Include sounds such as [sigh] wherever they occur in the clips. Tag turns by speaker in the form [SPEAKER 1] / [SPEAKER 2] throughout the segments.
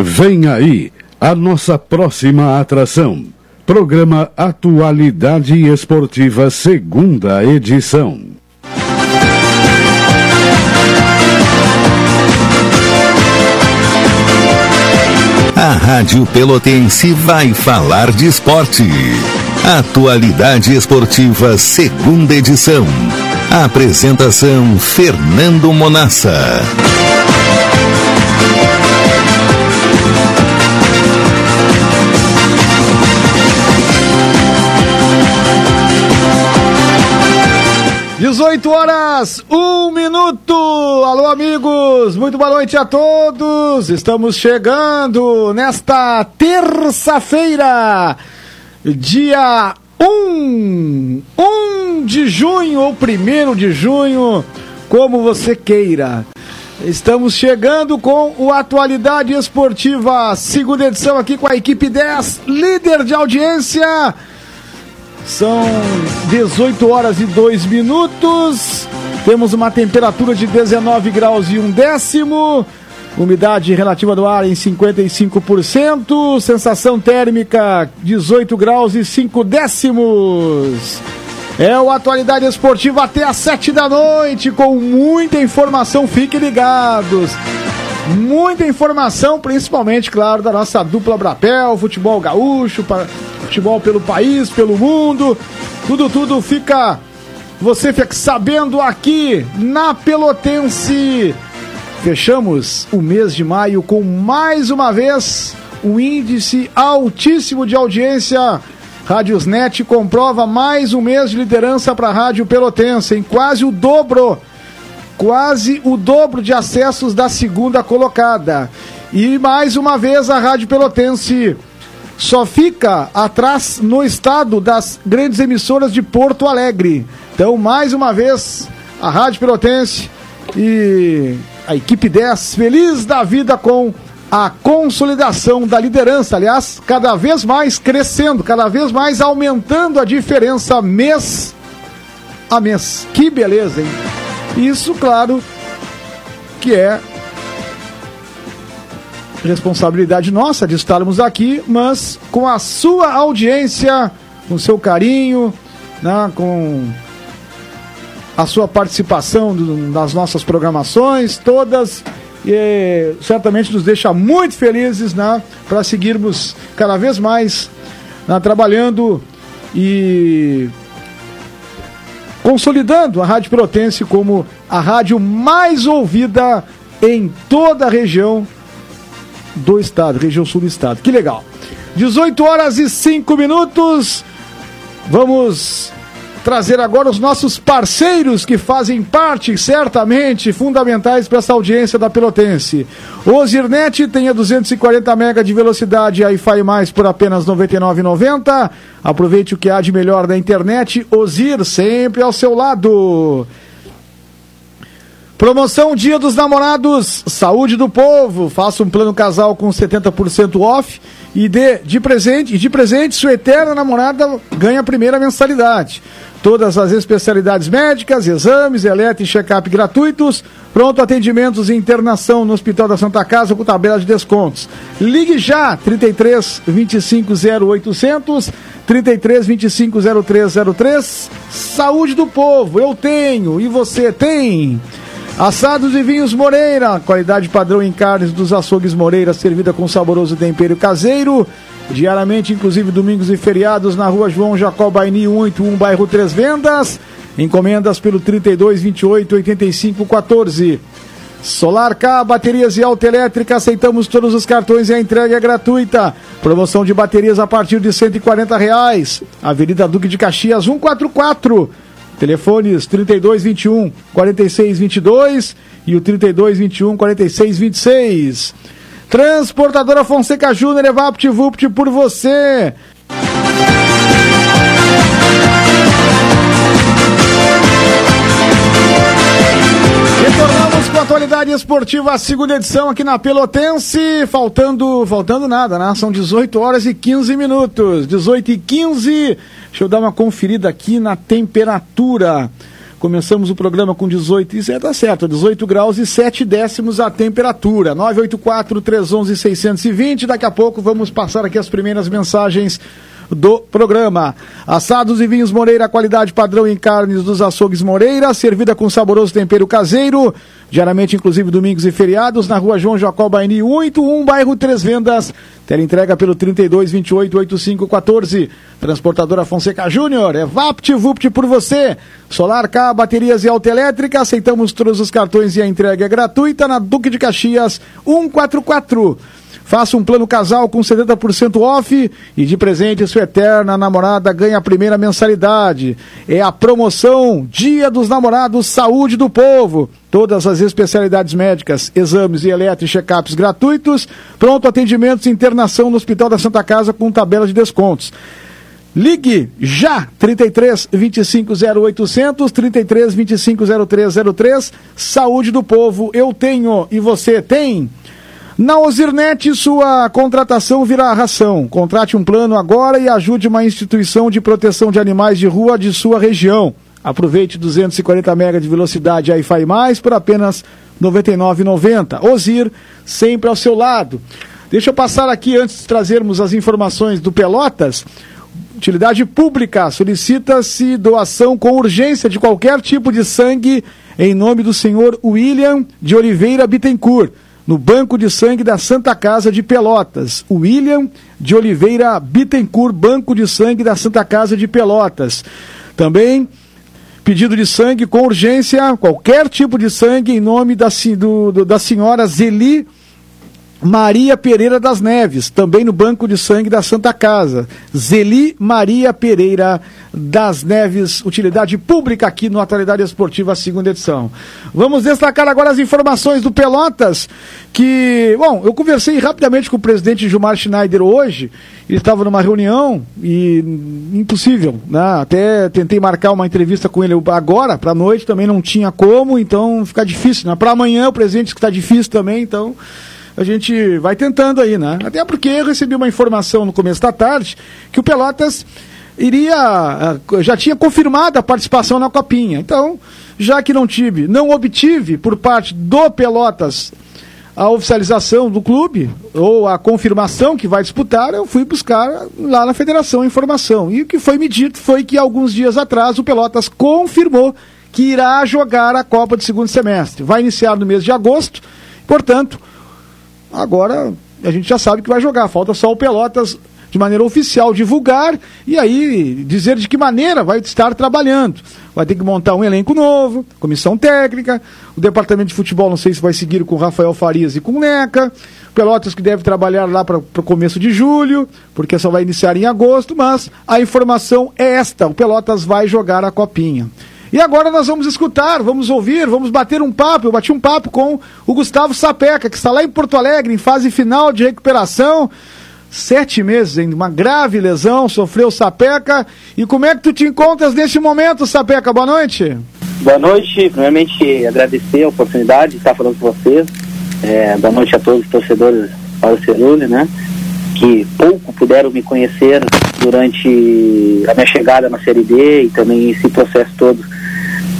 [SPEAKER 1] Vem aí a nossa próxima atração. Programa Atualidade Esportiva, segunda edição.
[SPEAKER 2] A Rádio Pelotense vai falar de esporte. Atualidade Esportiva, segunda edição. Apresentação: Fernando Monassa.
[SPEAKER 3] 18 horas, 1 minuto. Alô, amigos, muito boa noite a todos. Estamos chegando nesta terça-feira, dia 1, 1 de junho ou 1 de junho, como você queira. Estamos chegando com o Atualidade Esportiva, segunda edição aqui com a equipe 10, líder de audiência são 18 horas e 2 minutos. Temos uma temperatura de 19 graus e um décimo. Umidade relativa do ar em 55%. Sensação térmica 18 graus e 5 décimos. É o Atualidade Esportiva até às 7 da noite, com muita informação. Fiquem ligados. Muita informação, principalmente, claro, da nossa dupla Brapel, futebol gaúcho, futebol pelo país, pelo mundo. Tudo, tudo fica. Você fica sabendo aqui na Pelotense. Fechamos o mês de maio com mais uma vez um índice altíssimo de audiência. Rádiosnet comprova mais um mês de liderança para a Rádio Pelotense, em quase o dobro, quase o dobro de acessos da segunda colocada. E mais uma vez a Rádio Pelotense só fica atrás no estado das grandes emissoras de Porto Alegre. Então, mais uma vez, a Rádio Pelotense e a equipe 10 feliz da vida com a consolidação da liderança, aliás, cada vez mais crescendo, cada vez mais aumentando a diferença mês a mês. Que beleza, hein? Isso, claro, que é responsabilidade nossa de estarmos aqui, mas com a sua audiência, com seu carinho, né, com a sua participação nas nossas programações, todas, e, certamente nos deixa muito felizes né, para seguirmos cada vez mais né, trabalhando e consolidando a Rádio Protense como a rádio mais ouvida em toda a região do estado, região sul do estado. Que legal. 18 horas e 5 minutos. Vamos trazer agora os nossos parceiros que fazem parte, certamente, fundamentais para essa audiência da Pelotense. O Zirnet tem a 240 MB de velocidade Wi-Fi mais por apenas R$ 99,90. Aproveite o que há de melhor da internet. Ozir sempre ao seu lado. Promoção Dia dos Namorados, Saúde do Povo. Faça um plano casal com 70% off e dê de presente, e de presente sua eterna namorada ganha a primeira mensalidade. Todas as especialidades médicas, exames, eletro e check-up gratuitos. Pronto atendimentos e internação no Hospital da Santa Casa com tabela de descontos. Ligue já 33 25 0800 33 25 0303. Saúde do povo, eu tenho e você tem. Assados e vinhos Moreira, qualidade padrão em carnes dos açougues Moreira, servida com saboroso tempero caseiro. Diariamente, inclusive domingos e feriados, na rua João Jacó Baini 181, bairro Três Vendas. Encomendas pelo 32 28 85 14. Solar K, baterias e autoelétrica, aceitamos todos os cartões e a entrega é gratuita. Promoção de baterias a partir de 140 reais. Avenida Duque de Caxias 144. Telefones 3221 4622 e o 3221 4626. Transportadora Fonseca Júnior, é VaptVupt por você. Retornamos com a atualidade esportiva, a segunda edição aqui na Pelotense. Faltando, faltando nada, né? São 18 horas e 15 minutos. 18 e 15. Deixa eu dar uma conferida aqui na temperatura. Começamos o programa com 18, isso é, tá certo, 18 graus e 7 décimos a temperatura. 984-311-620. Daqui a pouco vamos passar aqui as primeiras mensagens do programa. Assados e vinhos Moreira, qualidade padrão em carnes dos açougues Moreira, servida com saboroso tempero caseiro, diariamente, inclusive domingos e feriados, na rua João Jacob Baini, 81, bairro Três Vendas. Tela entrega pelo 32 28 85 14. Transportadora Fonseca Júnior, é Vapt Vupt por você. Solar K, baterias e autoelétrica, aceitamos todos os cartões e a entrega é gratuita na Duque de Caxias 144. Faça um plano casal com 70% off e de presente sua eterna namorada ganha a primeira mensalidade. É a promoção Dia dos Namorados Saúde do Povo. Todas as especialidades médicas, exames e eletro e check-ups gratuitos, pronto atendimentos e internação no Hospital da Santa Casa com tabela de descontos. Ligue já 33 25 0800 33 25 0303 Saúde do Povo, eu tenho e você tem. Na Ozirnet, sua contratação virá ração. Contrate um plano agora e ajude uma instituição de proteção de animais de rua de sua região. Aproveite 240 MB de velocidade Wi-Fi mais por apenas R$ 99,90. Ozir, sempre ao seu lado. Deixa eu passar aqui, antes de trazermos as informações do Pelotas. Utilidade pública solicita-se doação com urgência de qualquer tipo de sangue em nome do senhor William de Oliveira Bittencourt no Banco de Sangue da Santa Casa de Pelotas. William de Oliveira Bittencourt, Banco de Sangue da Santa Casa de Pelotas. Também pedido de sangue com urgência, qualquer tipo de sangue, em nome da, do, do, da senhora Zeli Maria Pereira das Neves, também no Banco de Sangue da Santa Casa. Zeli Maria Pereira das Neves, utilidade pública aqui no Atualidade Esportiva, segunda edição. Vamos destacar agora as informações do Pelotas, que, bom, eu conversei rapidamente com o presidente Gilmar Schneider hoje, ele estava numa reunião e impossível, né? Até tentei marcar uma entrevista com ele agora, para a noite, também não tinha como, então fica difícil, né? Para amanhã o presidente que está difícil também, então a gente vai tentando aí, né? Até porque eu recebi uma informação no começo da tarde que o Pelotas iria eh, já tinha confirmado a participação na Copinha. Então, já que não tive, não obtive por parte do Pelotas a oficialização do clube ou a confirmação que vai disputar, eu fui buscar lá na federação a informação. E o que foi me dito foi que alguns dias atrás o Pelotas confirmou que irá jogar a Copa de segundo semestre. Vai iniciar no mês de agosto, portanto, Agora a gente já sabe que vai jogar, falta só o Pelotas de maneira oficial divulgar e aí dizer de que maneira vai estar trabalhando. Vai ter que montar um elenco novo, comissão técnica, o departamento de futebol não sei se vai seguir com Rafael Farias e com Neca, Pelotas que deve trabalhar lá para o começo de julho, porque só vai iniciar em agosto, mas a informação é esta: o Pelotas vai jogar a copinha. E agora nós vamos escutar, vamos ouvir, vamos bater um papo. Eu bati um papo com o Gustavo Sapeca, que está lá em Porto Alegre, em fase final de recuperação. Sete meses, ainda uma grave lesão, sofreu Sapeca. E como é que tu te encontras neste momento, Sapeca? Boa noite.
[SPEAKER 4] Boa noite. Primeiramente, agradecer a oportunidade de estar falando com vocês. É, boa noite a todos os torcedores Paulo Cerulli, né? Que pouco puderam me conhecer durante a minha chegada na Série D e também esse processo todo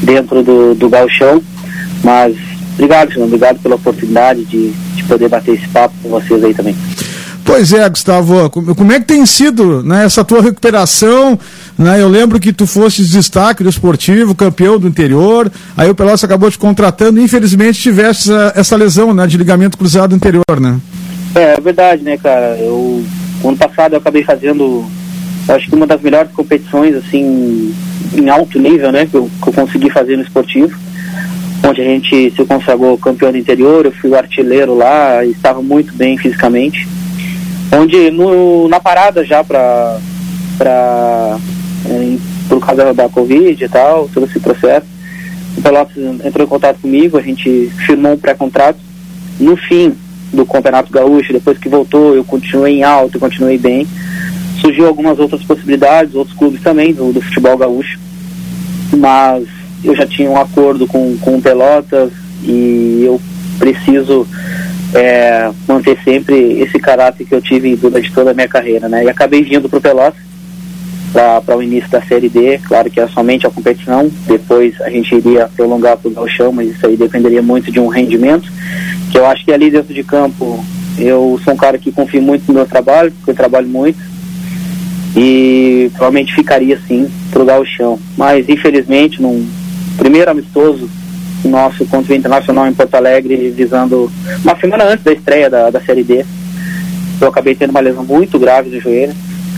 [SPEAKER 4] dentro do, do galchão. Mas obrigado, senhor, obrigado pela oportunidade de, de poder bater esse papo com vocês aí também.
[SPEAKER 3] Pois é, Gustavo, como é que tem sido né, essa tua recuperação? Né, eu lembro que tu foste destaque do esportivo, campeão do interior, aí o Pelotas acabou te contratando e infelizmente tiveste essa, essa lesão né, de ligamento cruzado anterior, né?
[SPEAKER 4] É, é verdade, né, cara? Eu, ano passado eu acabei fazendo, acho que uma das melhores competições, assim, em alto nível, né, que eu, que eu consegui fazer no esportivo, onde a gente se consagrou campeão do interior, eu fui artilheiro lá, estava muito bem fisicamente, onde no, na parada já para é, por causa da Covid e tal, todo esse processo, o Pelotas entrou em contato comigo, a gente firmou um pré-contrato. No fim do Campeonato Gaúcho, depois que voltou, eu continuei em alto, continuei bem surgiu algumas outras possibilidades, outros clubes também do, do futebol gaúcho, mas eu já tinha um acordo com, com o Pelotas e eu preciso é, manter sempre esse caráter que eu tive durante toda a minha carreira, né? E acabei vindo para o Pelotas para o início da Série D. Claro que era somente a competição, depois a gente iria prolongar para o Galchão, mas isso aí dependeria muito de um rendimento. Que eu acho que ali dentro de campo eu sou um cara que confio muito no meu trabalho, porque eu trabalho muito. E provavelmente ficaria sim pro Galchão. Mas infelizmente, num primeiro amistoso nosso contra o Internacional em Porto Alegre, visando uma semana antes da estreia da, da Série D, eu acabei tendo uma lesão muito grave no joelho.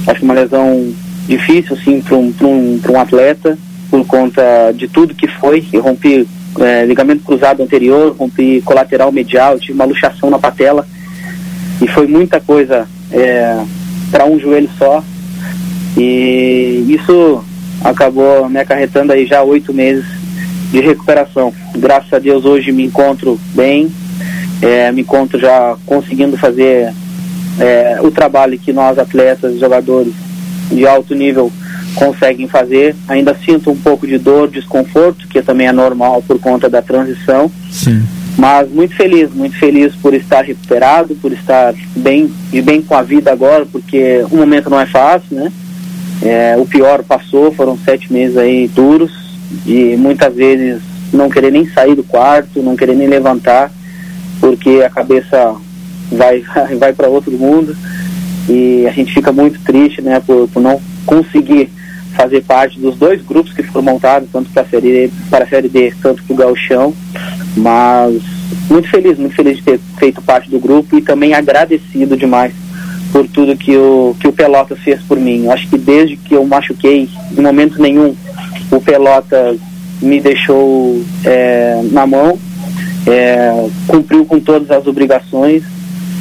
[SPEAKER 4] Acho uma lesão difícil, sim, para um, um, um atleta, por conta de tudo que foi. Eu rompi é, ligamento cruzado anterior, rompi colateral medial, tive uma luxação na patela. E foi muita coisa é, para um joelho só. E isso acabou me acarretando aí já oito meses de recuperação. Graças a Deus hoje me encontro bem, é, me encontro já conseguindo fazer é, o trabalho que nós atletas, jogadores de alto nível conseguem fazer. Ainda sinto um pouco de dor, desconforto, que também é normal por conta da transição.
[SPEAKER 3] Sim.
[SPEAKER 4] Mas muito feliz, muito feliz por estar recuperado, por estar bem, de bem com a vida agora, porque o momento não é fácil, né? É, o pior passou, foram sete meses aí duros e muitas vezes não querer nem sair do quarto, não querer nem levantar, porque a cabeça vai, [laughs] vai para outro mundo e a gente fica muito triste, né, por, por não conseguir fazer parte dos dois grupos que foram montados, tanto para a série para a série D, tanto para o Gauchão, mas muito feliz, muito feliz de ter feito parte do grupo e também agradecido demais por tudo que o que o Pelotas fez por mim. Acho que desde que eu machuquei, em momento nenhum, o Pelotas me deixou é, na mão, é, cumpriu com todas as obrigações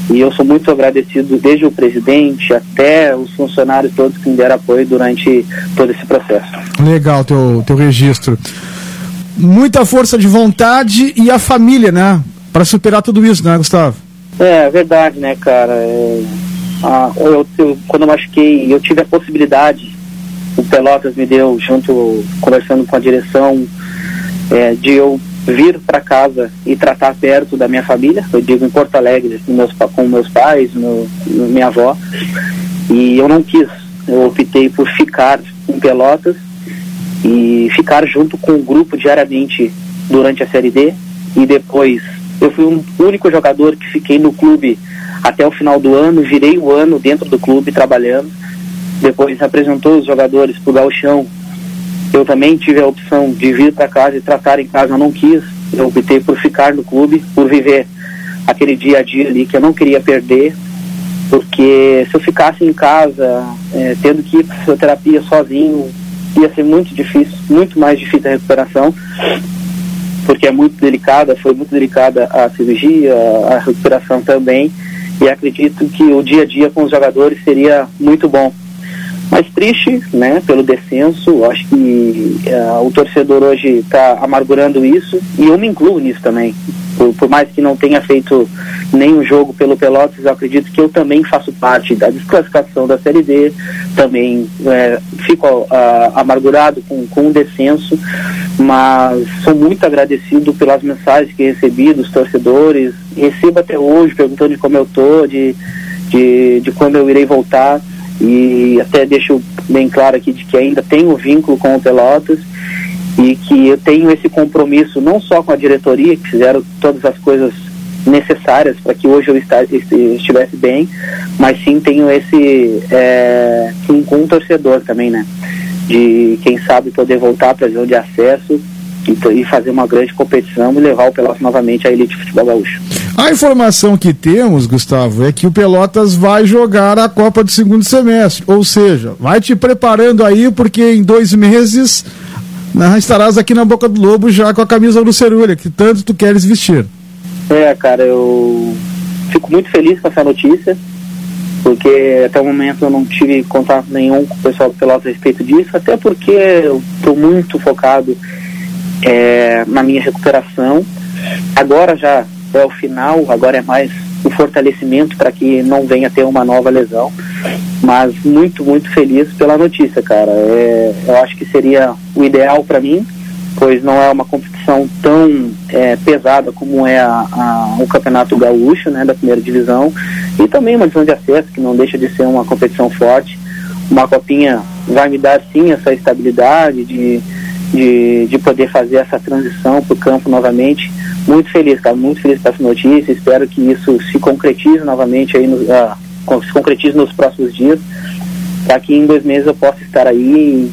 [SPEAKER 4] e eu sou muito agradecido desde o presidente até os funcionários todos que me deram apoio durante todo esse processo.
[SPEAKER 3] Legal teu, teu registro. Muita força de vontade e a família, né? Para superar tudo isso, né, Gustavo?
[SPEAKER 4] É, é verdade, né, cara? É, a, eu, eu, quando eu machuquei, eu tive a possibilidade, o Pelotas me deu, junto, conversando com a direção, é, de eu vir para casa e tratar perto da minha família, eu digo em Porto Alegre, meus, com meus pais, meu, minha avó, e eu não quis, eu optei por ficar em Pelotas e ficar junto com o grupo diariamente durante a Série D. E depois eu fui um único jogador que fiquei no clube até o final do ano, virei o ano dentro do clube trabalhando, depois apresentou os jogadores para o Galchão. Eu também tive a opção de vir para casa e tratar em casa, eu não quis. Eu optei por ficar no clube, por viver aquele dia a dia ali que eu não queria perder, porque se eu ficasse em casa, é, tendo que ir para fisioterapia sozinho, ia ser muito difícil, muito mais difícil a recuperação, porque é muito delicada, foi muito delicada a cirurgia, a recuperação também, e acredito que o dia a dia com os jogadores seria muito bom mas triste, né, pelo descenso. Acho que uh, o torcedor hoje está amargurando isso e eu me incluo nisso também. Por, por, mais que não tenha feito nenhum jogo pelo Pelotas, acredito que eu também faço parte da desclassificação da Série D. Também é, fico uh, amargurado com, com o descenso, mas sou muito agradecido pelas mensagens que recebi dos torcedores. Recebo até hoje perguntando de como eu tô, de, de, de quando eu irei voltar e até deixo bem claro aqui de que ainda tenho vínculo com o Pelotas e que eu tenho esse compromisso não só com a diretoria, que fizeram todas as coisas necessárias para que hoje eu estivesse bem, mas sim tenho esse é, com, um torcedor também, né? De quem sabe poder voltar para a zona de acesso e, fazer uma grande competição e levar o Pelotas novamente à elite futebol gaúcho.
[SPEAKER 3] A informação que temos, Gustavo, é que o Pelotas vai jogar a Copa do segundo semestre. Ou seja, vai te preparando aí, porque em dois meses né, estarás aqui na Boca do Lobo já com a camisa do Cerulha, que tanto tu queres vestir.
[SPEAKER 4] É, cara, eu fico muito feliz com essa notícia, porque até o momento eu não tive contato nenhum com o pessoal do Pelotas a respeito disso, até porque eu estou muito focado é, na minha recuperação. Agora já é o final, agora é mais o fortalecimento para que não venha ter uma nova lesão. Mas muito, muito feliz pela notícia, cara. É, eu acho que seria o ideal para mim, pois não é uma competição tão é, pesada como é a, a, o Campeonato Gaúcho, né, da primeira divisão, e também uma divisão de acesso, que não deixa de ser uma competição forte, uma copinha vai me dar sim essa estabilidade de, de, de poder fazer essa transição para o campo novamente. Muito feliz, cara, muito feliz com essa notícia. Espero que isso se concretize novamente aí, no, uh, se concretize nos próximos dias, para que em dois meses eu possa estar aí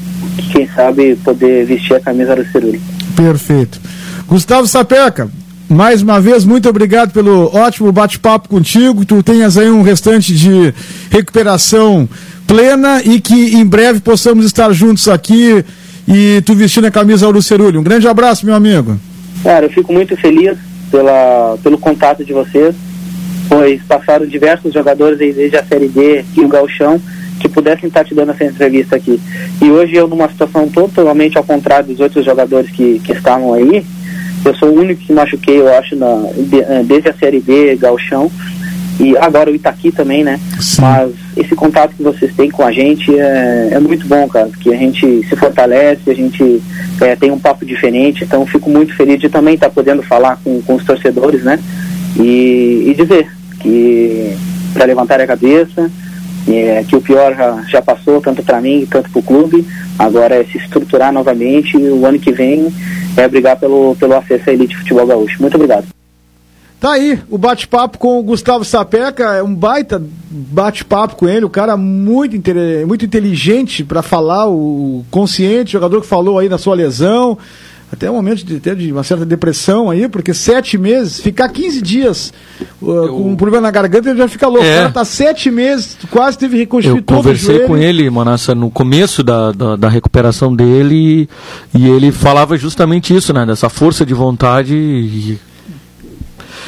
[SPEAKER 4] quem sabe, poder vestir a camisa do Cerulho.
[SPEAKER 3] Perfeito. Gustavo Sapeca, mais uma vez, muito obrigado pelo ótimo bate-papo contigo. Tu tenhas aí um restante de recuperação plena e que em breve possamos estar juntos aqui e tu vestindo a camisa do Cerulho. Um grande abraço, meu amigo.
[SPEAKER 4] Cara, eu fico muito feliz pela, pelo contato de vocês, pois passaram diversos jogadores desde a Série D e o Galchão que pudessem estar te dando essa entrevista aqui. E hoje eu, numa situação totalmente ao contrário dos outros jogadores que, que estavam aí, eu sou o único que machuquei, eu acho, na, eh, desde a Série B, Galchão, e agora o Itaqui também, né? Sim. Mas esse contato que vocês têm com a gente é, é muito bom, cara, porque a gente se fortalece, a gente é, tem um papo diferente, então fico muito feliz de também estar podendo falar com, com os torcedores, né? E, e dizer que para levantar a cabeça, é, que o pior já, já passou, tanto para mim quanto para o clube. Agora é se estruturar novamente e o ano que vem é brigar pelo, pelo acesso à elite futebol gaúcho. Muito obrigado.
[SPEAKER 3] Tá aí o bate-papo com o Gustavo Sapeca, é um baita bate-papo com ele, o cara muito, muito inteligente para falar, o consciente, jogador que falou aí na sua lesão, até um momento de de uma certa depressão aí, porque sete meses, ficar 15 dias uh, eu... com um problema na garganta, ele já fica louco. É. O cara tá sete meses, quase teve reconstruir
[SPEAKER 5] todo Eu conversei com ele, Manassa, no começo da, da, da, recuperação dele, e ele falava justamente isso, né? Dessa força de vontade e...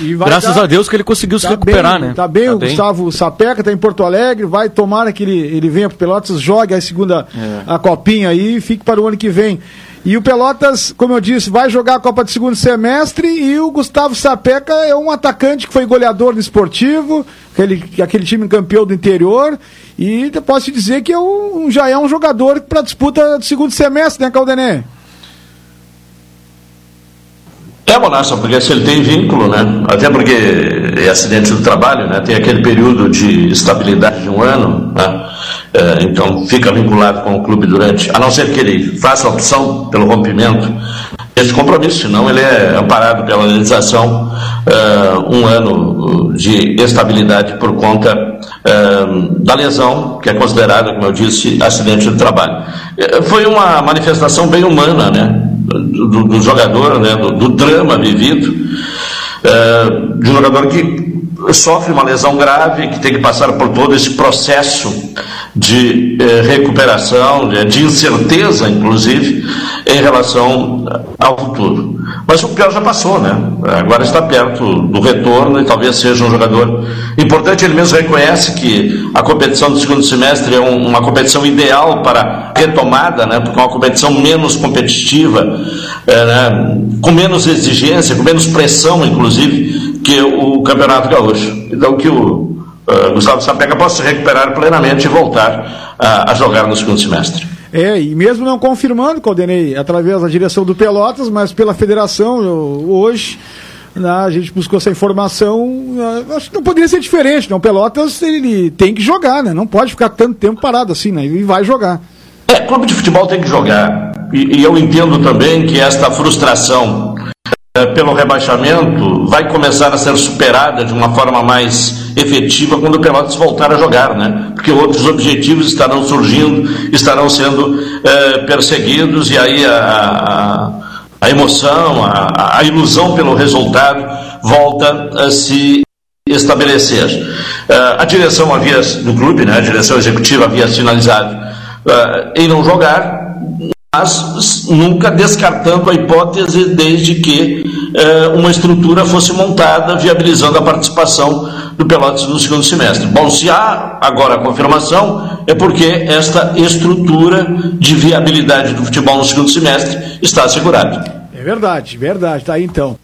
[SPEAKER 5] Graças dar, a Deus que ele conseguiu tá se recuperar,
[SPEAKER 3] bem,
[SPEAKER 5] né?
[SPEAKER 3] Tá bem, tá o bem. Gustavo Sapeca tá em Porto Alegre, vai tomar que ele, ele venha pro Pelotas, jogue a segunda é. a copinha aí e fique para o ano que vem. E o Pelotas, como eu disse, vai jogar a Copa de segundo semestre e o Gustavo Sapeca é um atacante que foi goleador no esportivo, aquele, aquele time campeão do interior. E posso te dizer que é um, já é um jogador para disputa do segundo semestre, né, Caldenê?
[SPEAKER 6] É, Monassa, porque se ele tem vínculo, né? Até porque é acidente do trabalho, né? Tem aquele período de estabilidade de um ano, né? É, então fica vinculado com o clube durante, a não ser que ele faça opção pelo rompimento desse compromisso, senão ele é amparado pela legislação uh, um ano de estabilidade por conta uh, da lesão, que é considerada, como eu disse, acidente do trabalho. Foi uma manifestação bem humana, né? Do, do jogador, né, do, do drama vivido, é, de um jogador que sofre uma lesão grave, que tem que passar por todo esse processo de eh, recuperação, de, de, incerteza, inclusive, em relação ao futuro. Mas o pior já passou, né? Agora está perto do retorno e talvez seja um jogador importante. Ele mesmo reconhece que a competição do segundo semestre é um, uma competição ideal para retomada, né? Porque é uma competição menos competitiva, é? Com menos exigência, com menos pressão, inclusive, que o Campeonato Gaúcho. Então que o uh, Gustavo Sapeca possa se recuperar plenamente e voltar uh, a jogar no segundo semestre.
[SPEAKER 3] É, e mesmo não confirmando, Caldenei, através da direção do Pelotas, mas pela federação, hoje, né, a gente buscou essa informação, uh, acho que não poderia ser diferente, né? O Pelotas, ele tem que jogar, né? Não pode ficar tanto tempo parado assim, né? E vai jogar.
[SPEAKER 6] É, clube de futebol tem que jogar. E, e eu entendo também que esta frustração é, pelo rebaixamento vai começar a ser superada de uma forma mais efetiva quando o Pelotas voltar a jogar, né? Porque outros objetivos estarão surgindo, estarão sendo é, perseguidos e aí a, a, a emoção, a, a, ilusão pelo resultado volta a se estabelecer. É, a direção havia do clube, né? A direção executiva havia sinalizado uh, em não jogar, mas nunca descartando a hipótese desde que uh, uma estrutura fosse montada viabilizando a participação do Pelotas no segundo semestre. Bom, se há agora a confirmação, é porque esta estrutura de viabilidade do futebol no segundo semestre está assegurada.
[SPEAKER 3] É verdade, verdade, tá aí então.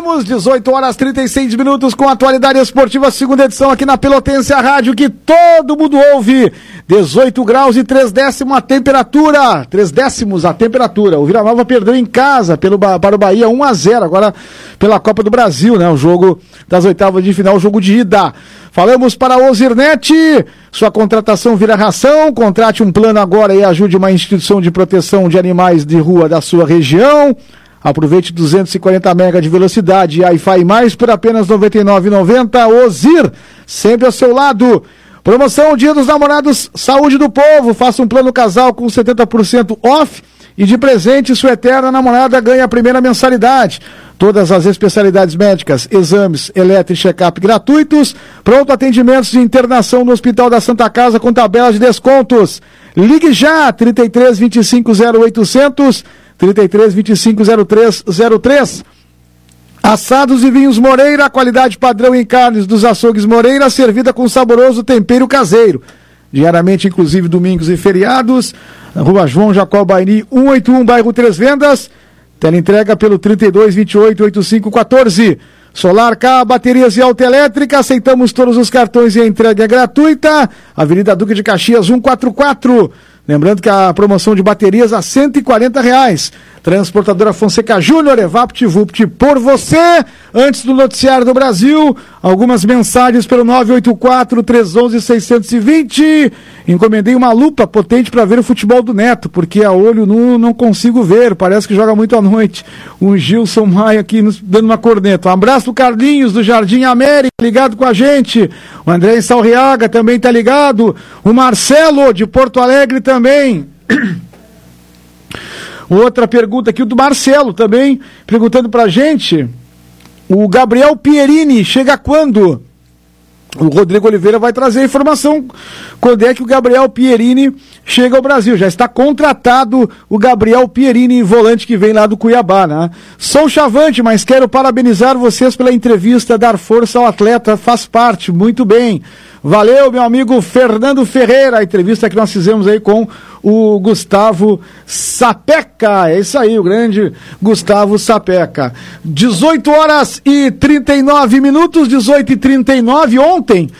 [SPEAKER 3] 18 horas 36 minutos com atualidade esportiva, segunda edição aqui na Pelotense, a rádio que todo mundo ouve. 18 graus e 3 décimos a temperatura. 3 décimos a temperatura. O Vila Nova perdeu em casa pelo, para o Bahia 1 a 0 agora pela Copa do Brasil, né? O jogo das oitavas de final, o jogo de ida. Falamos para a Ozirnet, sua contratação vira ração, contrate um plano agora e ajude uma instituição de proteção de animais de rua da sua região. Aproveite 240 MB de velocidade Wi-Fi mais por apenas R$ 99,90. Ozir, sempre ao seu lado. Promoção Dia dos Namorados Saúde do Povo. Faça um plano casal com 70% off e de presente sua eterna namorada ganha a primeira mensalidade. Todas as especialidades médicas, exames, eletro e check-up gratuitos. Pronto atendimentos de internação no Hospital da Santa Casa com tabela de descontos. Ligue já, 33 25 0800 33 25 0303. Assados e vinhos Moreira, qualidade padrão em carnes dos açougues Moreira, servida com saboroso tempero caseiro. Diariamente, inclusive domingos e feriados. Rua João Jacó Baini, 181, bairro Três Vendas. Tela entrega pelo 32 28 85 14. Solar K, baterias e autoelétrica, aceitamos todos os cartões e a entrega é gratuita. Avenida Duque de Caxias 144. Lembrando que a promoção de baterias a 140 reais. Transportadora Fonseca Júnior, Evapt Vupt por você. Antes do noticiário do Brasil, algumas mensagens pelo 984-311-620. Encomendei uma lupa potente para ver o futebol do Neto, porque a olho nu não consigo ver, parece que joga muito à noite. O Gilson Maia aqui nos dando uma corneta. Um abraço pro Carlinhos do Jardim América, ligado com a gente. O André Salriaga também tá ligado. O Marcelo de Porto Alegre também. [clears throat] Outra pergunta aqui, do Marcelo também, perguntando pra gente. O Gabriel Pierini chega quando? O Rodrigo Oliveira vai trazer a informação quando é que o Gabriel Pierini chega ao Brasil. Já está contratado o Gabriel Pierini, volante que vem lá do Cuiabá, né? Sou chavante, mas quero parabenizar vocês pela entrevista, dar força ao atleta, faz parte, muito bem. Valeu, meu amigo Fernando Ferreira, a entrevista que nós fizemos aí com o Gustavo Sapeca. É isso aí, o grande Gustavo Sapeca. 18 horas e 39 minutos, 18 e 39 ontem.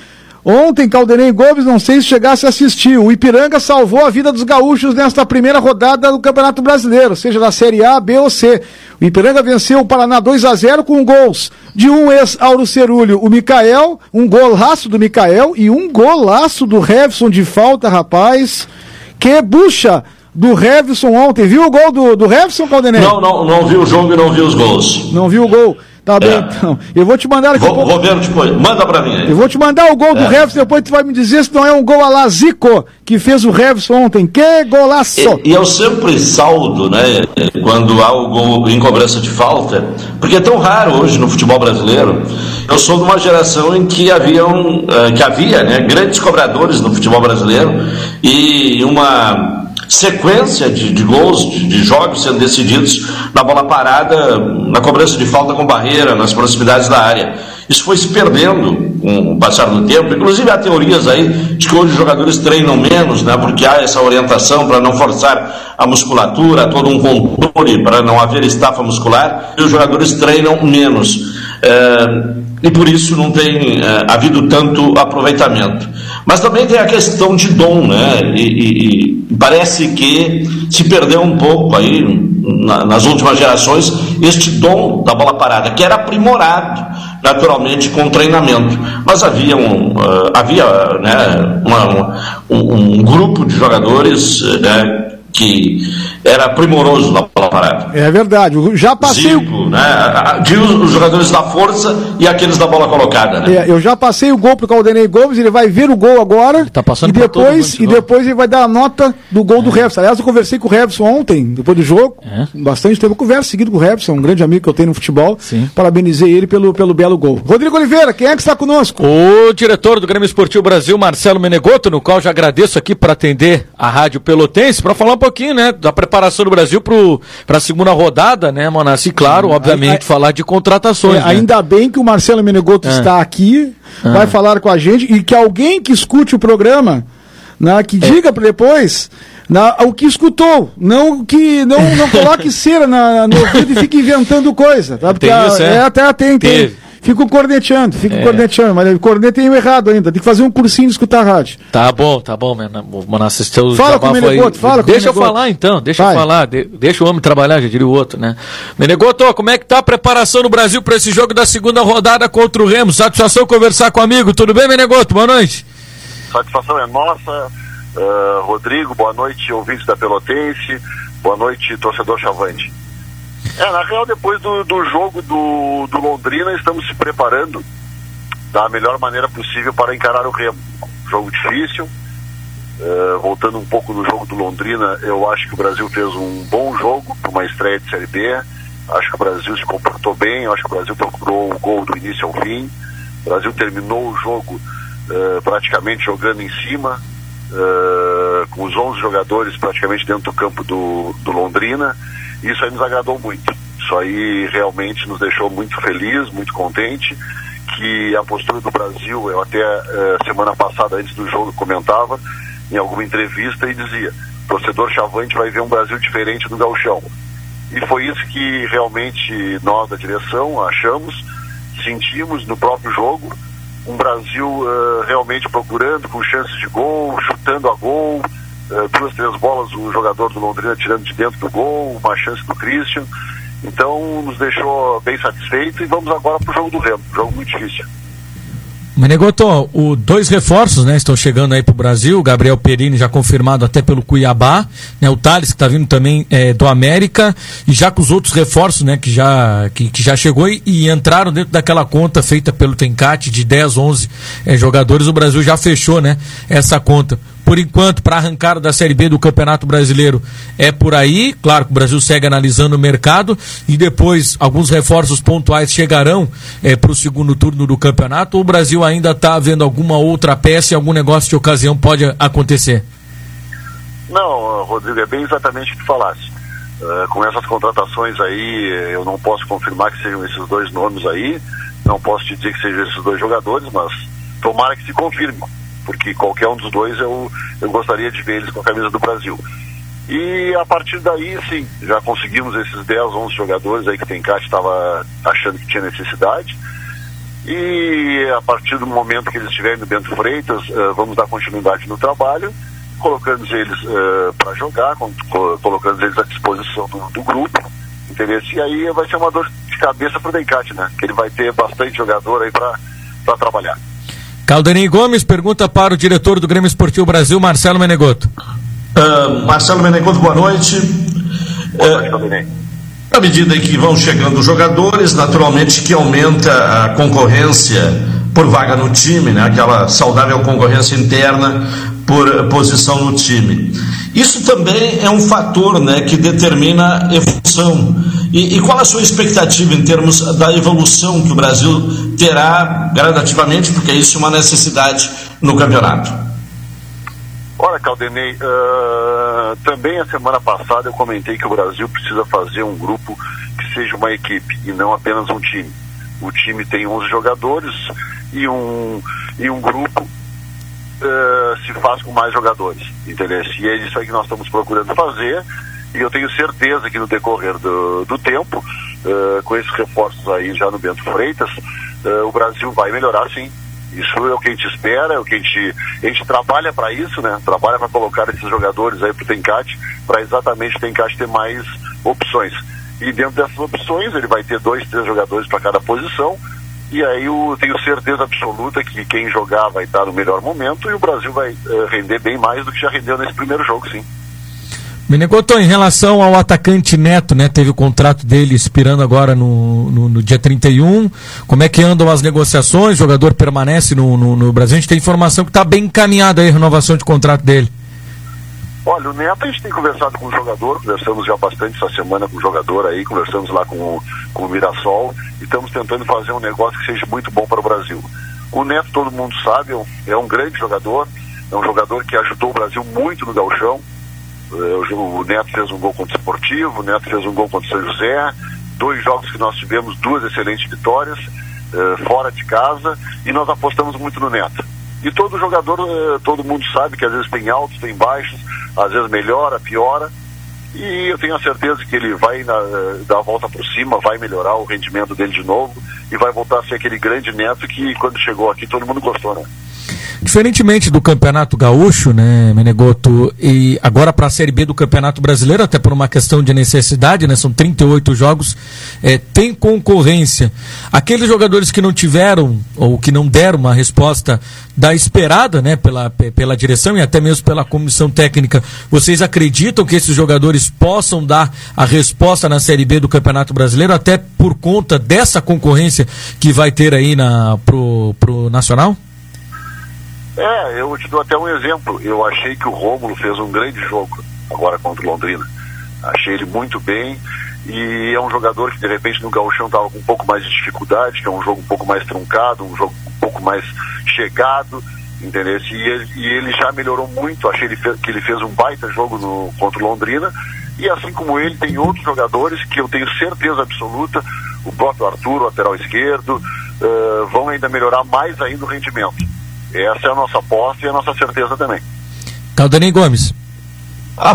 [SPEAKER 3] Ontem, Caldenei Gomes, não sei se chegasse a assistir. O Ipiranga salvou a vida dos gaúchos nesta primeira rodada do Campeonato Brasileiro, seja da Série A, B ou C. O Ipiranga venceu o Paraná 2 a 0 com gols de um ex-Auro Cerulho, o Mikael, um golaço do Mikael e um golaço do Revson de falta, rapaz. Que bucha do Revson ontem. Viu o gol do, do Revson, Caldenei?
[SPEAKER 6] Não, não, não vi o jogo e não vi os gols.
[SPEAKER 3] Não viu o gol. Tá bem, é. então. Eu vou te mandar aqui.
[SPEAKER 6] Vou, depois. Manda pra mim aí.
[SPEAKER 3] Eu vou te mandar o gol do é. depois tu vai me dizer se não é um gol a la Zico que fez o Revson ontem. Que golaço!
[SPEAKER 6] E, e, eu sempre saldo, né, quando há o gol em cobrança de falta, porque é tão raro hoje no futebol brasileiro. Eu sou de uma geração em que haviam, uh, que havia, né, grandes cobradores no futebol brasileiro e uma sequência de, de gols, de, de, jogos sendo decididos na bola parada, na cobrança de falta com barreira, nas proximidades da área. Isso foi se perdendo com o passar do tempo. Inclusive há teorias aí de que hoje os jogadores treinam menos, né, porque há essa orientação para não forçar a musculatura, todo um controle para não haver estafa muscular, e os jogadores treinam menos. E por isso não tem é, havido tanto aproveitamento. Mas também tem a questão de dom, né? E, e, e parece que se perdeu um pouco aí na, nas últimas gerações este dom da bola parada, que era aprimorado naturalmente com treinamento. Mas havia um, uh, havia, né, uma, um, um, grupo de jogadores né, que era primoroso na bola parada.
[SPEAKER 3] É verdade. Já passei.
[SPEAKER 6] Zico, né? De os jogadores da força e aqueles da bola colocada. Né?
[SPEAKER 3] É, eu já passei o gol pro Caldenei Gomes, ele vai ver o gol agora. Ele
[SPEAKER 5] tá passando
[SPEAKER 3] e depois E depois ele vai dar a nota do gol é. do Revson. Aliás, eu conversei com o Revson ontem, depois do jogo. É. Bastante tempo. Eu converso seguido com o Revson, um grande amigo que eu tenho no futebol.
[SPEAKER 5] Sim.
[SPEAKER 3] Parabenizei ele pelo, pelo belo gol. Rodrigo Oliveira, quem é que está conosco?
[SPEAKER 5] O diretor do Grêmio Esportivo Brasil, Marcelo Menegoto, no qual já agradeço aqui para atender a Rádio Pelotense, para falar um pouquinho, né, da preparação do Brasil para a segunda rodada, né, Monassi? Claro, Sim, obviamente, falar de contratações. É,
[SPEAKER 3] né? Ainda bem que o Marcelo Menegoto é. está aqui, é. vai falar com a gente e que alguém que escute o programa, né, que é. diga para depois Na, o que escutou, não que não, não [laughs] coloque cera na, no ouvido e fique inventando coisa, tá? Porque a,
[SPEAKER 5] isso, é?
[SPEAKER 3] é, até tem, tem. Fico corneteando, fico
[SPEAKER 5] É.
[SPEAKER 3] corneteando, mas o errado ainda, tem que fazer um cursinho de escutar rádio.
[SPEAKER 5] Tá bom, tá bom, Manassa. teu
[SPEAKER 3] Fala com o Menegoto, fala com o
[SPEAKER 5] Deixa eu
[SPEAKER 3] Menegoto.
[SPEAKER 5] falar então, deixa
[SPEAKER 3] Vai.
[SPEAKER 5] eu falar. de- deixa o homem trabalhar, já diria o outro, né? Menegoto, como é que tá a preparação no Brasil para esse jogo da segunda rodada contra o Remo? Satisfação conversar com o amigo. Tudo bem, Menegoto? Boa noite.
[SPEAKER 7] Satisfação é nossa. Ah, Rodrigo, boa noite, ouvintes da Pelotense. Boa noite, torcedor Chavante. É, na real, depois do, do jogo do, do Londrina, estamos se preparando da melhor maneira possível para encarar o Remo. Jogo difícil. Ah, voltando um pouco no jogo do Londrina, eu acho que o Brasil fez um bom jogo para uma estreia de Série B. Acho que o Brasil se comportou bem, acho que o Brasil procurou o gol do início ao fim. O Brasil terminou o jogo eh, praticamente jogando em cima, eh, com os 11 jogadores praticamente dentro do campo do, do Londrina. Isso aí nos agradou muito. Isso aí realmente nos deixou muito feliz, muito contente. Que a postura do Brasil, eu até eh, semana passada, antes do jogo, comentava em alguma entrevista e dizia: torcedor chavante vai ver um Brasil diferente do Gauchão. E foi isso que realmente nós da direção achamos, sentimos no próprio jogo. Um Brasil eh, realmente procurando, com chances de gol, chutando a gol, duas, três bolas, o jogador do Londrina tirando de dentro do gol, uma chance do Christian. Então nos deixou bem satisfeito e vamos agora para o jogo do Remo, jogo muito difícil.
[SPEAKER 5] Menegoto, o dois reforços, né, estão chegando aí Brasil. O Gabriel Perini já confirmado até pelo Cuiabá, né, o Thales que está vindo também é, do América e já com os outros reforços, né, que já que, que já chegou e, e entraram dentro daquela conta feita pelo Tencate de 10, 11 é, jogadores. O Brasil já fechou, né, essa conta. Por enquanto, para arrancar da Série B do Campeonato Brasileiro é por aí. Claro que o Brasil segue analisando o mercado e depois alguns reforços pontuais chegarão para o segundo turno do campeonato. Ou o Brasil ainda está vendo alguma outra peça e algum negócio de ocasião pode acontecer?
[SPEAKER 7] Não, Rodrigo, é bem exatamente o que falaste. Uh, com essas contratações aí, eu não posso confirmar que sejam esses dois nomes aí, não posso te dizer que sejam esses dois jogadores, mas tomara que se confirme, porque qualquer um dos dois eu, eu gostaria de ver eles com a camisa do Brasil. E a partir daí, sim, já conseguimos esses 10, 11 jogadores aí que o Tencate estava achando que tinha necessidade. E a partir do momento que eles estiverem no Bento Freitas, uh, vamos dar continuidade no trabalho, colocando eles uh, para jogar, com, co colocando eles à disposição do, do, grupo, entendeu? E aí vai ser uma dor de cabeça para o Dencate, né? Que ele vai ter bastante jogador aí para trabalhar.
[SPEAKER 5] Caldenei Gomes pergunta para o diretor do Grêmio Esportivo Brasil, Marcelo Menegoto.
[SPEAKER 6] Uh, Marcelo Menegoto, boa noite.
[SPEAKER 7] Boa noite, Caldenei.
[SPEAKER 6] À medida que vão chegando os jogadores, naturalmente que aumenta a concorrência por vaga no time, né? aquela saudável concorrência interna por posição no time. Isso também é um fator né, que determina a evolução. E, e, qual a sua expectativa em termos da evolução que o Brasil terá gradativamente, porque isso é uma necessidade no campeonato?
[SPEAKER 7] Olha, Caldenei, uh, também a semana passada eu comentei que o Brasil precisa fazer um grupo que seja uma equipe e não apenas um time. O time tem 11 jogadores e um, e um grupo uh, se faz com mais jogadores, entendeu? E é isso aí que nós estamos procurando fazer e eu tenho certeza que no decorrer do, do tempo, uh, com esses reforços aí já no Bento Freitas, o Brasil vai melhorar sim. Isso é o que a gente espera, é o que a gente, a gente trabalha para isso, né? Trabalha para colocar esses jogadores aí pro Tencate, para exatamente o Tencate ter mais opções. E dentro dessas opções ele vai ter dois, três jogadores para cada posição. E aí eu tenho certeza absoluta que quem jogar vai estar no melhor momento e o Brasil vai uh, render bem mais do que já rendeu nesse primeiro jogo, sim.
[SPEAKER 5] Menegoto, em relação ao atacante Neto, né? Teve o contrato dele expirando agora no, no, no dia 31. Como é que andam as negociações? O jogador permanece no, no, no Brasil? A gente tem informação que está bem encaminhada aí a renovação de contrato dele.
[SPEAKER 7] Olha, o Neto a gente tem conversado com o jogador, conversamos já bastante essa semana com o jogador aí, conversamos lá com o, com o Mirassol e estamos tentando fazer um negócio que seja muito bom para o Brasil. O Neto, todo mundo sabe, é um, é grande jogador, é um jogador que ajudou o Brasil muito no galchão, o Neto fez um gol contra o Esportivo, o Neto fez um gol contra o São José, dois jogos que nós tivemos, duas excelentes vitórias, uh, fora de casa, e nós apostamos muito no Neto. E todo jogador, todo mundo sabe que às vezes tem altos, tem baixos, às vezes melhora, piora. E eu tenho a certeza que ele vai na, dar a volta por cima, vai melhorar o rendimento dele de novo e vai voltar a ser aquele grande neto que quando chegou aqui todo mundo gostou, né?
[SPEAKER 5] Diferentemente do Campeonato Gaúcho, né, Menegoto, e agora para a Série B do Campeonato Brasileiro, até por uma questão de necessidade, né, são 38 jogos, é, tem concorrência. Aqueles jogadores que não tiveram ou que não deram uma resposta da esperada, né, pela, pela direção e até mesmo pela comissão técnica, vocês acreditam que esses jogadores possam dar a resposta na Série B do Campeonato Brasileiro, até por conta dessa concorrência que vai ter aí na, pro, pro Nacional?
[SPEAKER 7] É, eu te dou até um exemplo. Eu achei que o Rômulo fez um grande jogo agora contra o Londrina. Achei ele muito bem e é um jogador que de repente no Gauchão estava com um pouco mais de dificuldade, que é um jogo um pouco mais truncado, um jogo um pouco mais chegado, entendeu? E ele, e ele já melhorou muito. Achei ele fez, que ele fez um baita jogo no, contra o Londrina e assim como ele tem outros jogadores que eu tenho certeza absoluta, o próprio Arthur, o lateral esquerdo, uh, vão ainda melhorar mais ainda o rendimento. Essa é a nossa aposta e a nossa certeza também.
[SPEAKER 5] Caldanei Gomes.
[SPEAKER 6] Há,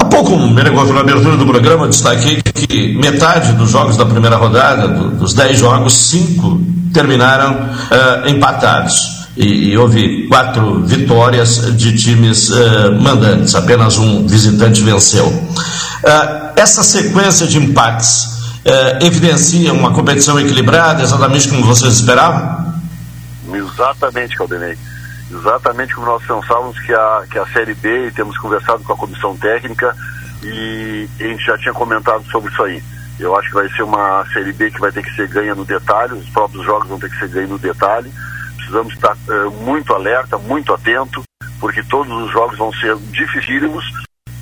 [SPEAKER 6] há pouco, um negócio na abertura do programa, destaquei que metade dos jogos da primeira rodada, do, dos dez jogos, cinco terminaram uh, empatados. E, e, houve quatro vitórias de times uh, mandantes, apenas um visitante venceu. Uh, essa sequência de empates evidencia uma competição equilibrada, exatamente como vocês esperavam?
[SPEAKER 7] Exatamente, Caldenei. Exatamente como nós pensávamos que a, que a Série B, e temos conversado com a comissão técnica, e a gente já tinha comentado sobre isso aí. Eu acho que vai ser uma Série B que vai ter que ser ganha no detalhe, os próprios jogos vão ter que ser ganhos no detalhe. Precisamos estar uh, muito alerta, muito atento, porque todos os jogos vão ser dificílimos.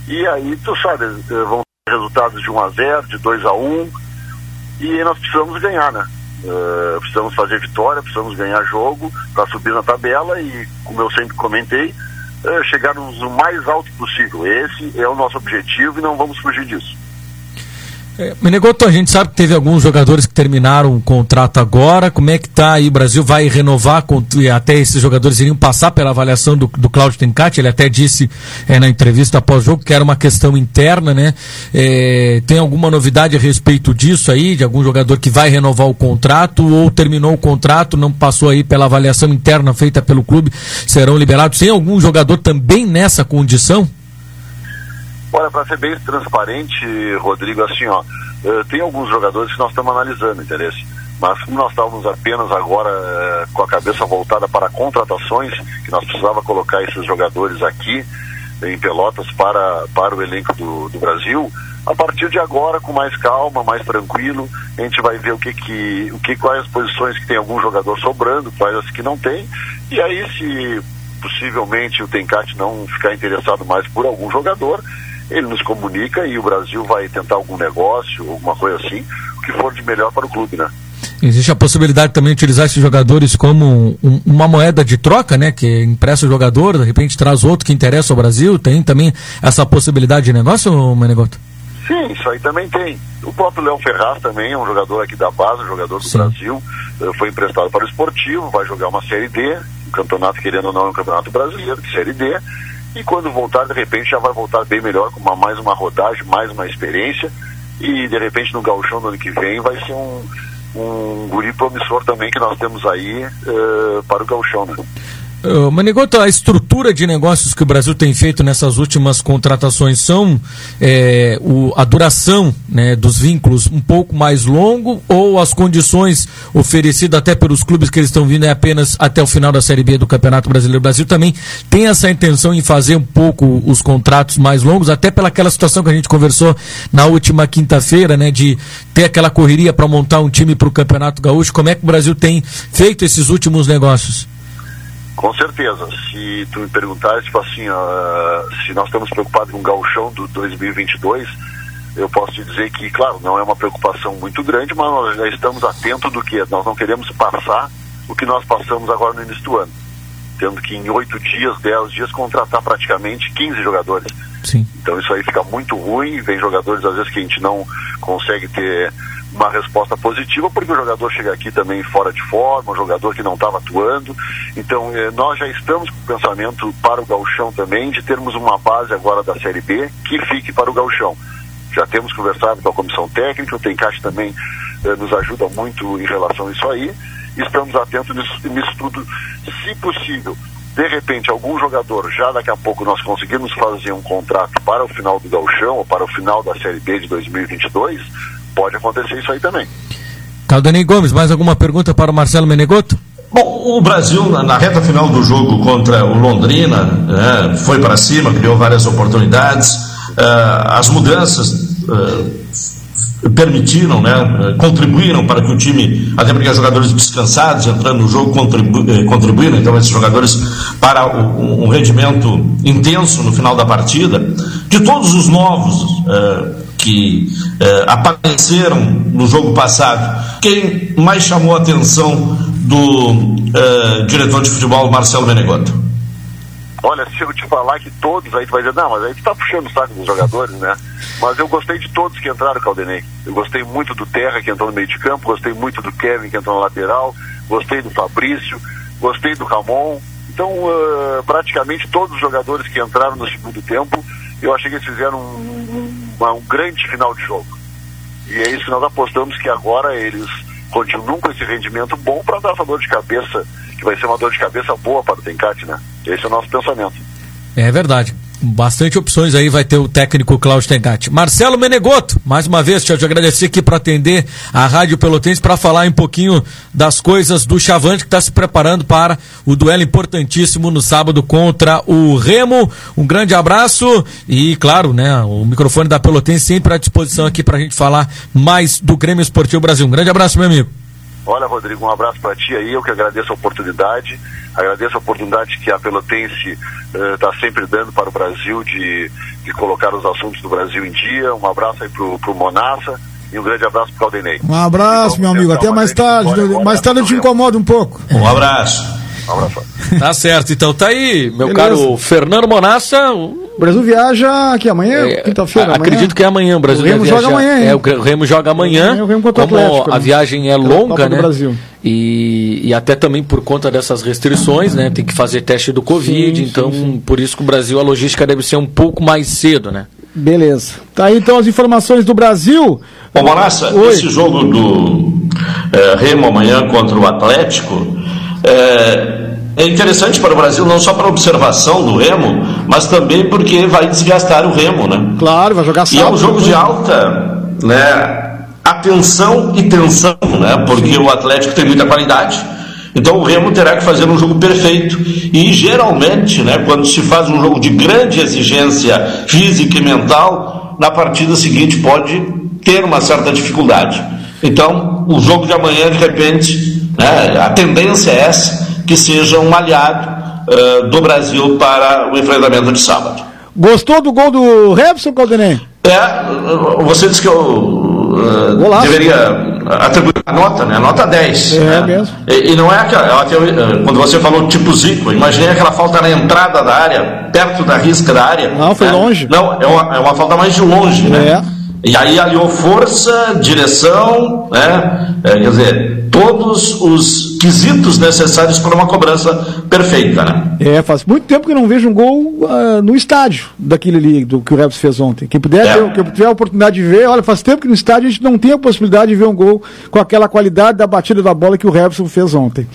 [SPEAKER 7] E aí, tu sabe, uh, vão ser resultados de 1 a 0 de 2 a 1 e nós precisamos ganhar, né? Uh, precisamos fazer vitória, precisamos ganhar jogo para subir na tabela e, como eu sempre comentei, uh, chegarmos o mais alto possível. Esse é o nosso objetivo e não vamos fugir disso.
[SPEAKER 5] É, Menegoto, a gente sabe que teve alguns jogadores que terminaram o contrato agora. Como é que tá aí? O Brasil vai renovar, até esses jogadores iriam passar pela avaliação do, do Claudio Tencati. Ele até disse é, na entrevista após-jogo que era uma questão interna, né? É, tem alguma novidade a respeito disso aí? De algum jogador que vai renovar o contrato ou terminou o contrato, não passou aí pela avaliação interna feita pelo clube, serão liberados? Tem algum jogador também nessa condição?
[SPEAKER 7] Olha, para ser bem transparente, Rodrigo, assim, ó, eh, tem alguns jogadores que nós estamos analisando, interesse. Mas como nós estávamos apenas agora eh, com a cabeça voltada para contratações, que nós precisava colocar esses jogadores aqui em Pelotas para, para o elenco do, do Brasil, a partir de agora, com mais calma, mais tranquilo, a gente vai ver o que que, o que quais as posições que tem algum jogador sobrando, quais as que não tem, e aí se possivelmente o Tencate não ficar interessado mais por algum jogador, ele nos comunica e o Brasil vai tentar algum negócio, alguma coisa assim, o que for de melhor para o clube, né?
[SPEAKER 5] Existe a possibilidade também de utilizar esses jogadores como um, uma moeda de troca, né? Que empresta o jogador, de repente traz outro que interessa ao Brasil. Tem também essa possibilidade de negócio, Menegoto?
[SPEAKER 7] Sim, isso aí também tem. O próprio Léo Ferraz também é um jogador aqui da base, um jogador do Sim. Brasil. Eh, foi emprestado para o esportivo, vai jogar uma Série D. O campeonato, querendo ou não, é um campeonato brasileiro, de Série D. E quando voltar, de repente, já vai voltar bem melhor, com uma, mais uma rodagem, mais uma experiência. E de repente no gauchão do ano que vem vai ser um, um guri promissor também que nós temos aí uh, para o gauchão, né?
[SPEAKER 5] Uh, Manigoto, a estrutura de negócios que o Brasil tem feito nessas últimas contratações são é, o, a duração né, dos vínculos um pouco mais longo ou as condições oferecidas até pelos clubes que eles estão vindo é apenas até o final da Série B do Campeonato Brasileiro? O Brasil também tem essa intenção em fazer um pouco os contratos mais longos, até pelaquela situação que a gente conversou na última quinta-feira, né, de ter aquela correria para montar um time para o Campeonato Gaúcho. Como é que o Brasil tem feito esses últimos negócios?
[SPEAKER 7] Com certeza. Se tu me perguntares, tipo assim, uh, se nós estamos preocupados com o gauchão do 2022, eu posso te dizer que, claro, não é uma preocupação muito grande, mas nós já estamos atentos do que nós não queremos passar o que nós passamos agora no início do ano. Tendo que em oito dias, dez dias, contratar praticamente 15 jogadores.
[SPEAKER 5] Sim.
[SPEAKER 7] Então isso aí fica muito ruim, vem jogadores às vezes que a gente não consegue ter uma resposta positiva, porque o jogador chega aqui também fora de forma, um jogador que não estava atuando. Então, eh, nós já estamos com o pensamento para o Galchão também, de termos uma base agora da Série B que fique para o Galchão. Já temos conversado com a comissão técnica, o Tencate também eh, nos ajuda muito em relação a isso aí. Estamos atentos nisso, nisso tudo, se possível de repente algum jogador, já daqui a pouco nós conseguimos fazer um contrato para o final do Galchão ou para o final da Série B de 2022, pode acontecer isso aí também.
[SPEAKER 5] Caldanei Gomes, mais alguma pergunta para o Marcelo Menegoto?
[SPEAKER 6] Bom, o Brasil, na, reta final do jogo contra o Londrina, né, foi para cima, criou várias oportunidades. Uh, as mudanças uh, permitiram, né, contribuíram para que o time, até porque os jogadores descansados entrando no jogo contribu eh, contribuíram, então esses jogadores para o, um rendimento intenso no final da partida. De todos os novos uh, que uh, apareceram no jogo passado, quem mais chamou a atenção do uh, diretor de futebol Marcelo Menegotto?
[SPEAKER 7] Olha, se eu te falar que todos aí tu vai dizer, não, mas aí tu tá puxando o saco dos jogadores, né? Mas eu gostei de todos que entraram, Caldenei. Eu gostei muito do Terra, que entrou no meio de campo, gostei muito do Kevin, que entrou na lateral, gostei do Fabrício, gostei do Ramon. Então, uh, praticamente todos os jogadores que entraram no segundo tempo, eu achei que eles fizeram um, um, um grande final de jogo. E é isso que nós apostamos que agora eles continuam com esse rendimento bom para dar essa dor de cabeça, que vai ser uma dor de cabeça boa para o Tencate, né? Esse é o nosso pensamento.
[SPEAKER 5] É verdade. Bastante opções aí vai ter o técnico Cláudio Tencati. Marcelo Menegoto, mais uma vez, te agradecer aqui para atender a Rádio Pelotense para falar um pouquinho das coisas do Chavante que está se preparando para o duelo importantíssimo no sábado contra o Remo. Um grande abraço e, claro, né, o microfone da Pelotense sempre à disposição aqui para a gente falar mais do Grêmio Esportivo Brasil. Um grande abraço, meu amigo.
[SPEAKER 7] Olha, Rodrigo, um abraço para ti aí, eu que agradeço a oportunidade, agradeço a oportunidade que a Pelotense está uh, sempre dando para o Brasil de, de colocar os assuntos do Brasil em dia. Um abraço aí pro, pro Monassa e um grande abraço pro Caldenei.
[SPEAKER 3] Um abraço, meu amigo, até mais tarde. Mais tarde eu te incomodo um pouco.
[SPEAKER 6] Um abraço.
[SPEAKER 7] Um abraço.
[SPEAKER 5] Tá certo, então tá aí, meu Beleza. caro Fernando Monassa,
[SPEAKER 3] o Brasil viaja aqui amanhã,
[SPEAKER 5] é, quinta-feira. Acredito que é amanhã. O Brasil o
[SPEAKER 3] Remo joga amanhã.
[SPEAKER 5] É, o Remo joga amanhã. O Remo contra como Atlético, a né? viagem é longa, né? Brasil. E, e até também por conta dessas restrições, né? Tem que fazer teste do Covid, sim, então sim, sim. por isso que o Brasil, a logística deve ser um pouco mais cedo, né?
[SPEAKER 3] Beleza. Tá aí então as informações do Brasil.
[SPEAKER 6] Ô, Monassa, esse jogo do é, Remo amanhã contra o Atlético. É, é interessante para o Brasil, não só para a observação do Remo, mas também porque vai desgastar o Remo, né?
[SPEAKER 3] Claro, vai jogar
[SPEAKER 6] sábado. E é um jogo de alta, né? Atenção e tensão, né? Porque Sim. o Atlético tem muita qualidade. Então o Remo terá que fazer um jogo perfeito. E geralmente, né, quando se faz um jogo de grande exigência física e mental, na partida seguinte pode ter uma certa dificuldade. Então, o jogo de amanhã, de repente, né, a tendência é essa que seja um aliado uh, do Brasil para o enfrentamento de sábado.
[SPEAKER 3] Gostou do gol do Rebson, Caldenei?
[SPEAKER 6] É, você disse que eu uh, deveria atribuir a nota, né? A nota 10.
[SPEAKER 3] É
[SPEAKER 6] né?
[SPEAKER 3] mesmo.
[SPEAKER 6] E, e, não é aquela. Quando você falou tipo Zico, imaginei aquela falta na entrada da área, perto da risca da área.
[SPEAKER 3] Não, foi
[SPEAKER 6] né?
[SPEAKER 3] longe.
[SPEAKER 6] Não, é uma, é uma falta mais de longe, né? E aí aliou força, direção, né? É, quer dizer, todos os quesitos necessários para uma cobrança perfeita, né?
[SPEAKER 3] É, faz muito tempo que eu não vejo um gol uh, no estádio daquele ali, do que o Rebs fez ontem. Quem puder, é. quem tiver a oportunidade de ver, olha, faz tempo que no estádio a gente não tem a possibilidade de ver um gol com aquela qualidade da batida da bola que o Rebson fez ontem.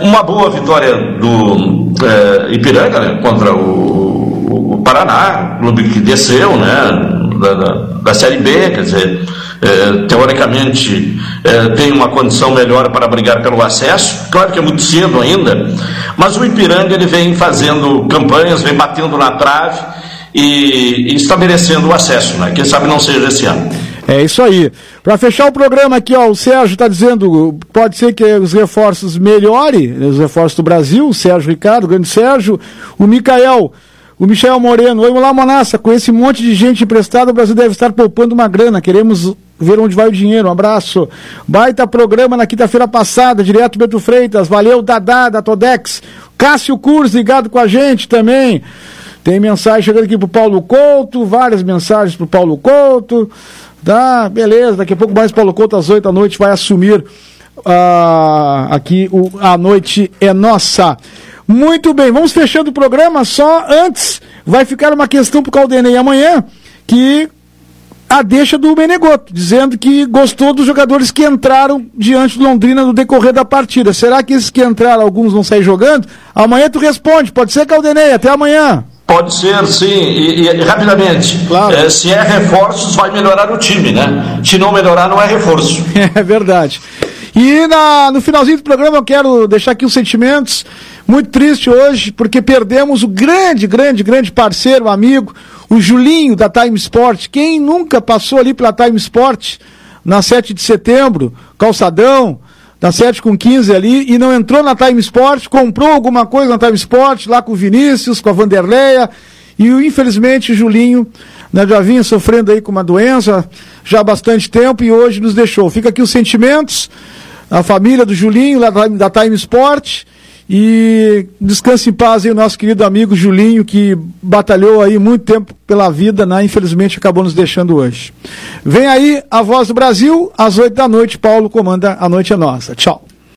[SPEAKER 6] Uma boa vitória do é, Ipiranga né, contra o, o Paraná, clube que desceu, né? Da, da, da Série B, quer dizer, é, teoricamente é, tem uma condição melhor para brigar pelo acesso. Claro que é muito cedo ainda, mas o Ipiranga ele vem fazendo campanhas, vem batendo na trave e, e estabelecendo o acesso, né? Quem sabe não seja esse ano.
[SPEAKER 3] É isso aí. Para fechar o programa aqui, ó, o Sérgio está dizendo, pode ser que os reforços melhorem, os reforços do Brasil, o Sérgio Ricardo, o grande Sérgio, o Micael o Michel Moreno, oi, olá Monassa, com esse monte de gente emprestada, o Brasil deve estar poupando uma grana, queremos ver onde vai o dinheiro, um abraço. Baita programa na quinta-feira passada, direto Beto Freitas, valeu Dadá, da Todex. Cássio Curso ligado com a gente também. Tem mensagem chegando aqui pro Paulo Couto, várias mensagens pro Paulo Couto. Tá, beleza. Daqui a pouco mais Paulo Couto às 8 da noite vai assumir uh, aqui o A Noite é Nossa. Muito bem, vamos fechando o programa. Só antes vai ficar uma questão para o Caldenei amanhã, que a deixa do Menegoto, dizendo que gostou dos jogadores que entraram diante do Londrina no decorrer da partida. Será que esses que entraram, alguns vão sair jogando? Amanhã tu responde, pode ser Caldenei, até amanhã.
[SPEAKER 6] Pode ser, sim, e, e rapidamente. Claro. É, se é reforços, vai melhorar o time, né? Se não melhorar, não é reforço. [laughs]
[SPEAKER 3] É verdade. E na, no finalzinho do programa eu quero deixar aqui os sentimentos. Muito triste hoje, porque perdemos o grande, grande, grande parceiro, amigo, o Julinho da Time Sport. Quem nunca passou ali pela Time Sport na 7 de setembro, calçadão, da 7 com 15 ali, e não entrou na Time Sport, comprou alguma coisa na Time Sport, lá com o Vinícius, com a Vanderleia, e infelizmente o Julinho né, já vinha sofrendo aí com uma doença já há bastante tempo e hoje nos deixou. Fica aqui os sentimentos, a família do Julinho, lá da, da Time Sport, e descanse em paz aí o nosso querido amigo Julinho, que batalhou aí muito tempo pela vida, né? Infelizmente acabou nos deixando hoje. Vem aí a voz do Brasil, às oito da noite, Paulo comanda A Noite é Nossa. Tchau.